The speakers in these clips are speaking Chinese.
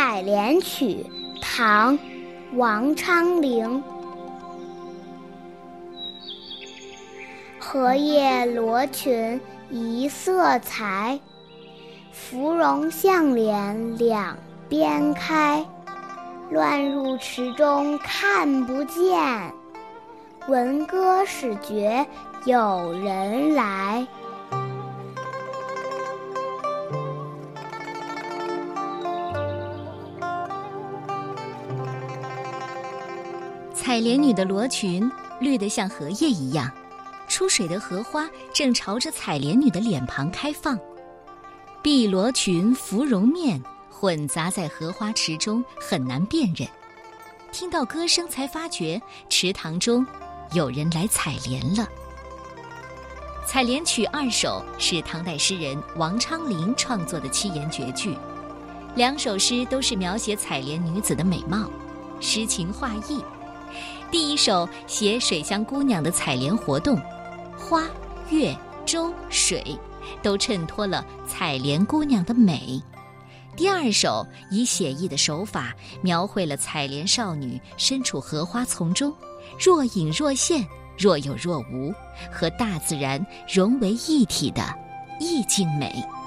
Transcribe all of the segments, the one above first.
采莲曲》唐·王昌龄。荷叶罗裙一色裁，芙蓉向脸两边开。乱入池中看不见，闻歌始觉有人来。采莲女的罗裙绿得像荷叶一样，出水的荷花正朝着采莲女的脸庞开放。碧罗裙、芙蓉面混杂在荷花池中，很难辨认。听到歌声，才发觉池塘中有人来采莲了。《采莲曲》二首是唐代诗人王昌龄创作的七言绝句，两首诗都是描写采莲女子的美貌，诗情画意。第一首写水乡姑娘的采莲活动，花、月、舟、水，都衬托了采莲姑娘的美。第二首以写意的手法描绘了采莲少女身处荷花丛中，若隐若现，若有若无，和大自然融为一体的意境美。《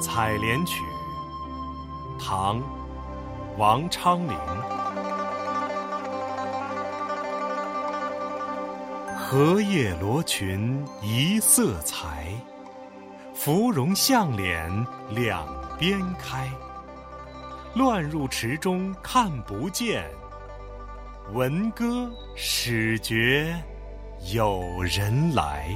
采莲曲》唐·王昌龄。荷叶罗裙一色裁，芙蓉向脸两边开。乱入池中看不见，闻歌始觉有人来。